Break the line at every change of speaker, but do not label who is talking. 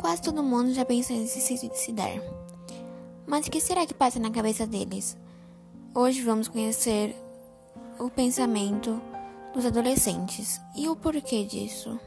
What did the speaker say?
Quase todo mundo já pensou em se suicidar. Mas o que será que passa na cabeça deles? Hoje vamos conhecer o pensamento dos adolescentes e o porquê disso.